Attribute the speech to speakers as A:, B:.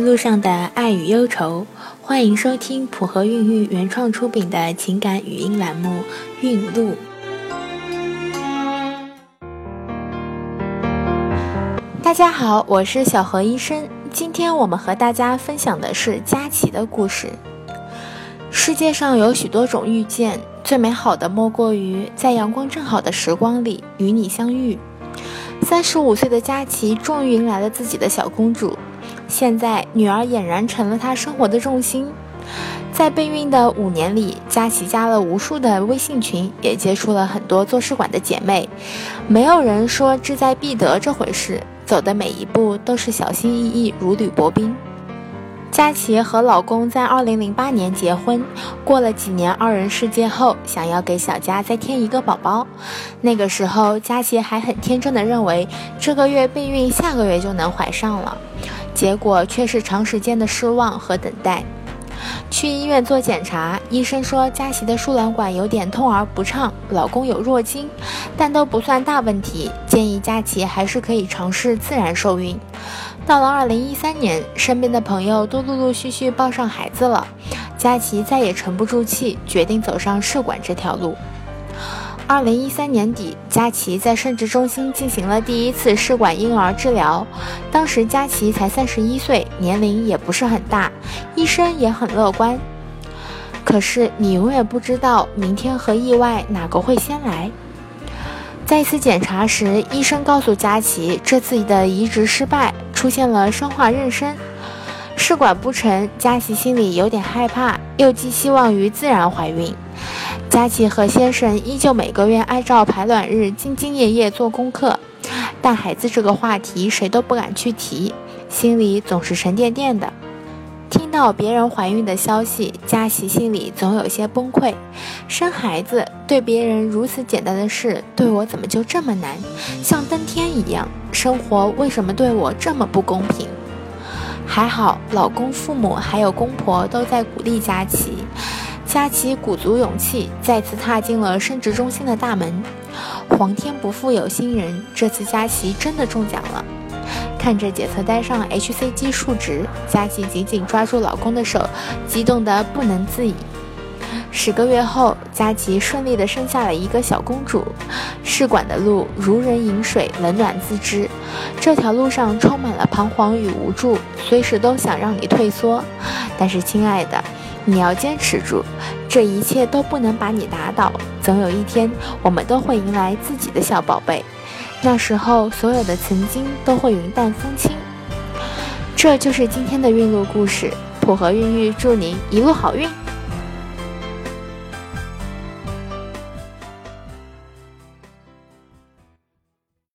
A: 路上的爱与忧愁，欢迎收听普和孕育原创出品的情感语音栏目《孕路》。大家好，我是小何医生。今天我们和大家分享的是佳琪的故事。世界上有许多种遇见，最美好的莫过于在阳光正好的时光里与你相遇。三十五岁的佳琪终于迎来了自己的小公主，现在女儿俨然成了她生活的重心。在备孕的五年里，佳琪加了无数的微信群，也接触了很多做试管的姐妹。没有人说志在必得这回事，走的每一步都是小心翼翼，如履薄冰。佳琪和老公在二零零八年结婚，过了几年二人世界后，想要给小佳再添一个宝宝。那个时候，佳琪还很天真的认为这个月备孕，下个月就能怀上了，结果却是长时间的失望和等待。去医院做检查，医生说佳琪的输卵管有点痛而不畅，老公有弱精，但都不算大问题，建议佳琪还是可以尝试自然受孕。到了二零一三年，身边的朋友都陆陆续续抱上孩子了，佳琪再也沉不住气，决定走上试管这条路。二零一三年底，佳琪在生殖中心进行了第一次试管婴儿治疗。当时佳琪才三十一岁，年龄也不是很大，医生也很乐观。可是你永远不知道明天和意外哪个会先来。在一次检查时，医生告诉佳琪，这次的移植失败，出现了生化妊娠。试管不成，佳琪心里有点害怕，又寄希望于自然怀孕。佳琪和先生依旧每个月按照排卵日兢兢业业做功课，但孩子这个话题谁都不敢去提，心里总是沉甸甸的。听到别人怀孕的消息，佳琪心里总有些崩溃。生孩子对别人如此简单的事，对我怎么就这么难？像登天一样，生活为什么对我这么不公平？还好，老公、父母还有公婆都在鼓励佳琪。佳琪鼓足勇气，再次踏进了生殖中心的大门。皇天不负有心人，这次佳琪真的中奖了。看着检测单上 hCG 数值，佳琪紧紧抓住老公的手，激动得不能自已。十个月后，佳琪顺利地生下了一个小公主。试管的路如人饮水，冷暖自知。这条路上充满了彷徨与无助，随时都想让你退缩。但是，亲爱的。你要坚持住，这一切都不能把你打倒。总有一天，我们都会迎来自己的小宝贝，那时候所有的曾经都会云淡风轻。这就是今天的孕路故事，普和孕育祝您一路好运。